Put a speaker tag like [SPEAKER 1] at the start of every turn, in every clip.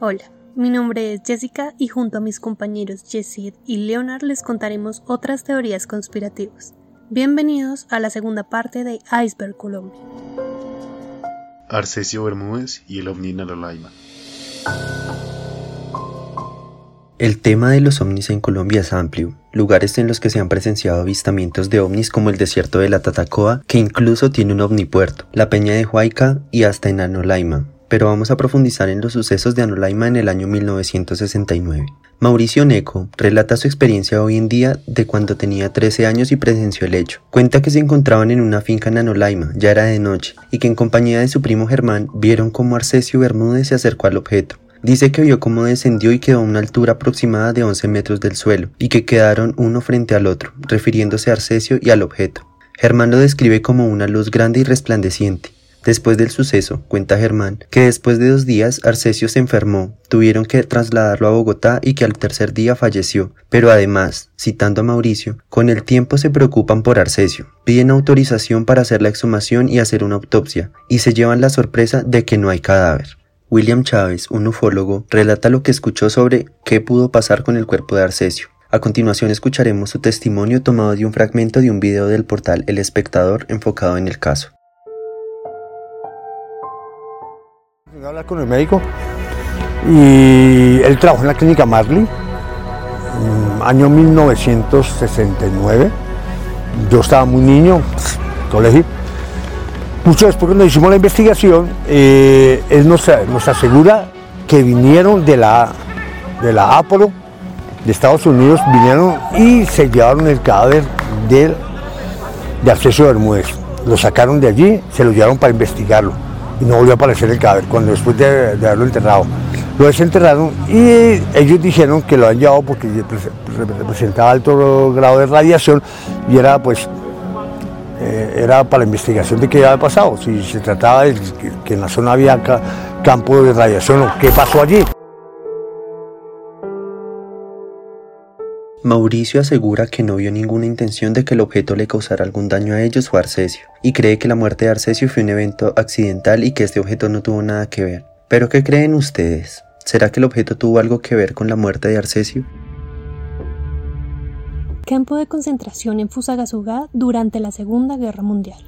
[SPEAKER 1] Hola, mi nombre es Jessica y junto a mis compañeros Jessid y Leonard les contaremos otras teorías conspirativas. Bienvenidos a la segunda parte de Iceberg Colombia.
[SPEAKER 2] Arcesio Bermúdez y el ovni Nalolaima.
[SPEAKER 3] El tema de los ovnis en Colombia es amplio. Lugares en los que se han presenciado avistamientos de ovnis como el desierto de la Tatacoa, que incluso tiene un ovnipuerto, la peña de Huayca y hasta en Anolaima, pero vamos a profundizar en los sucesos de Anolaima en el año 1969. Mauricio Neco relata su experiencia hoy en día de cuando tenía 13 años y presenció el hecho. Cuenta que se encontraban en una finca en Anolaima, ya era de noche, y que en compañía de su primo Germán vieron cómo Arcesio Bermúdez se acercó al objeto. Dice que vio cómo descendió y quedó a una altura aproximada de 11 metros del suelo, y que quedaron uno frente al otro, refiriéndose a Arcesio y al objeto. Germán lo describe como una luz grande y resplandeciente, Después del suceso, cuenta Germán, que después de dos días Arcesio se enfermó, tuvieron que trasladarlo a Bogotá y que al tercer día falleció. Pero además, citando a Mauricio, con el tiempo se preocupan por Arcesio, piden autorización para hacer la exhumación y hacer una autopsia, y se llevan la sorpresa de que no hay cadáver. William Chávez, un ufólogo, relata lo que escuchó sobre qué pudo pasar con el cuerpo de Arcesio. A continuación escucharemos su testimonio tomado de un fragmento de un video del portal El Espectador enfocado en el caso.
[SPEAKER 4] Hablar con el médico y él trabajó en la clínica Marley, mm, año 1969. Yo estaba muy niño, colegio. Mucho después cuando hicimos la investigación, eh, él nos, asegura que vinieron de la, de la Apolo, de Estados Unidos, vinieron y se llevaron el cadáver de Acceso Bermúdez. Lo sacaron de allí, se lo llevaron para investigarlo y no volvió a aparecer el cadáver cuando después de, haberlo enterrado. Lo desenterraron y ellos dijeron que lo han llevado porque representaba alto grado de radiación y era pues eh, era para la investigación de qué había pasado, si se trataba de que, en la zona había campo de radiación o qué pasó allí.
[SPEAKER 3] Mauricio asegura que no vio ninguna intención de que el objeto le causara algún daño a ellos o a Arcesio, y cree que la muerte de Arcesio fue un evento accidental y que este objeto no tuvo nada que ver. ¿Pero qué creen ustedes? ¿Será que el objeto tuvo algo que ver con la muerte de Arcesio?
[SPEAKER 1] Campo de concentración en Fusagasugá durante la Segunda Guerra Mundial.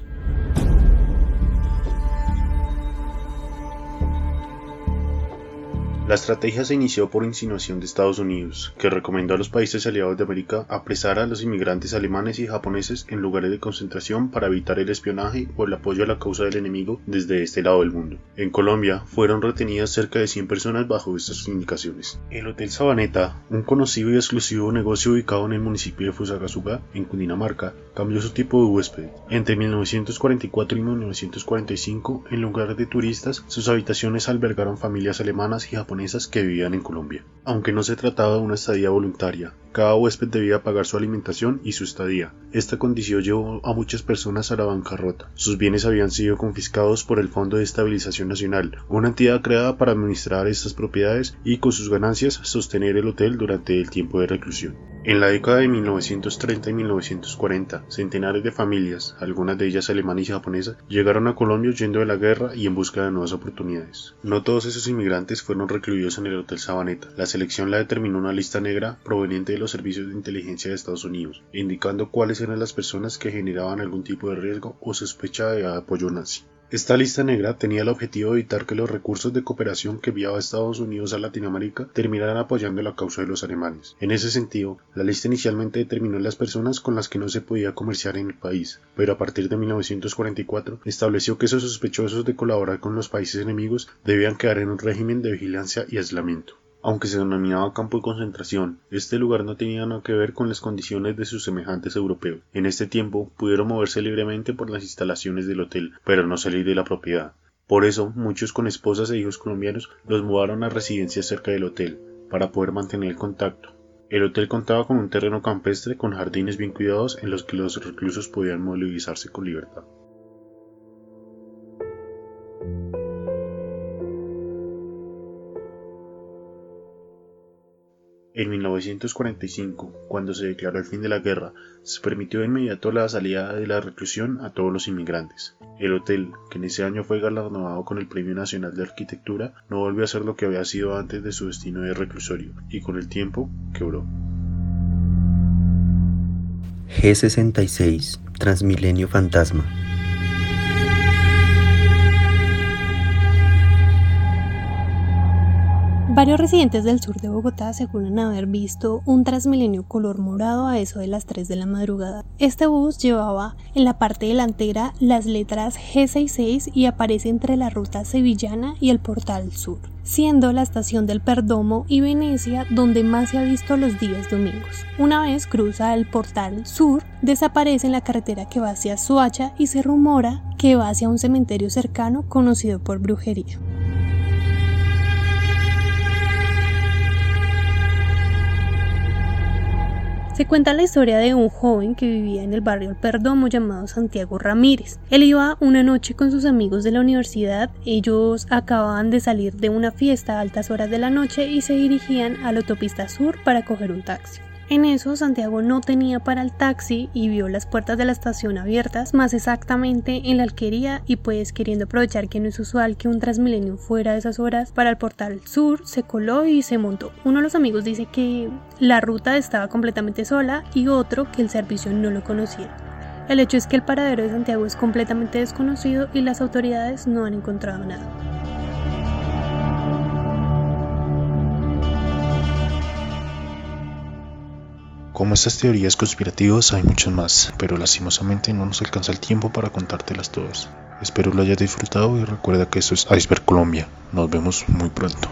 [SPEAKER 2] La estrategia se inició por insinuación de Estados Unidos, que recomendó a los países aliados de América apresar a los inmigrantes alemanes y japoneses en lugares de concentración para evitar el espionaje o el apoyo a la causa del enemigo desde este lado del mundo. En Colombia fueron retenidas cerca de 100 personas bajo estas indicaciones. El Hotel Sabaneta, un conocido y exclusivo negocio ubicado en el municipio de Fusagasugá, en Cundinamarca, cambió su tipo de huésped. Entre 1944 y 1945, en lugar de turistas, sus habitaciones albergaron familias alemanas y japonesas que vivían en Colombia. Aunque no se trataba de una estadía voluntaria, cada huésped debía pagar su alimentación y su estadía. Esta condición llevó a muchas personas a la bancarrota. Sus bienes habían sido confiscados por el Fondo de Estabilización Nacional, una entidad creada para administrar estas propiedades y con sus ganancias sostener el hotel durante el tiempo de reclusión. En la década de 1930 y 1940, centenares de familias, algunas de ellas alemanas y japonesas, llegaron a Colombia huyendo de la guerra y en busca de nuevas oportunidades. No todos esos inmigrantes fueron recluidos en el Hotel Sabaneta. La selección la determinó una lista negra proveniente de los servicios de inteligencia de Estados Unidos, indicando cuáles eran las personas que generaban algún tipo de riesgo o sospecha de apoyo nazi. Esta lista negra tenía el objetivo de evitar que los recursos de cooperación que enviaba Estados Unidos a Latinoamérica terminaran apoyando la causa de los alemanes. En ese sentido, la lista inicialmente determinó las personas con las que no se podía comerciar en el país, pero a partir de 1944 estableció que esos sospechosos de colaborar con los países enemigos debían quedar en un régimen de vigilancia y aislamiento. Aunque se denominaba campo de concentración, este lugar no tenía nada que ver con las condiciones de sus semejantes europeos. En este tiempo pudieron moverse libremente por las instalaciones del hotel, pero no salir de la propiedad. Por eso, muchos con esposas e hijos colombianos los mudaron a residencias cerca del hotel, para poder mantener el contacto. El hotel contaba con un terreno campestre con jardines bien cuidados en los que los reclusos podían movilizarse con libertad. En 1945, cuando se declaró el fin de la guerra, se permitió de inmediato la salida de la reclusión a todos los inmigrantes. El hotel, que en ese año fue galardonado con el Premio Nacional de Arquitectura, no volvió a ser lo que había sido antes de su destino de reclusorio, y con el tiempo quebró.
[SPEAKER 3] G66, Transmilenio Fantasma.
[SPEAKER 1] Varios residentes del sur de Bogotá aseguran haber visto un Transmilenio color morado a eso de las 3 de la madrugada. Este bus llevaba en la parte delantera las letras G66 y aparece entre la ruta sevillana y el portal sur, siendo la estación del Perdomo y Venecia donde más se ha visto los días domingos. Una vez cruza el portal sur, desaparece en la carretera que va hacia Suacha y se rumora que va hacia un cementerio cercano conocido por brujería. Se cuenta la historia de un joven que vivía en el barrio El Perdomo llamado Santiago Ramírez. Él iba una noche con sus amigos de la universidad, ellos acababan de salir de una fiesta a altas horas de la noche y se dirigían a la autopista sur para coger un taxi. En eso Santiago no tenía para el taxi y vio las puertas de la estación abiertas, más exactamente en la alquería y pues queriendo aprovechar que no es usual que un Transmilenio fuera de esas horas para el portal sur, se coló y se montó. Uno de los amigos dice que la ruta estaba completamente sola y otro que el servicio no lo conocía. El hecho es que el paradero de Santiago es completamente desconocido y las autoridades no han encontrado nada.
[SPEAKER 2] Como estas teorías conspirativas hay muchas más, pero lastimosamente no nos alcanza el tiempo para contártelas todas. Espero lo hayas disfrutado y recuerda que esto es Iceberg Colombia. Nos vemos muy pronto.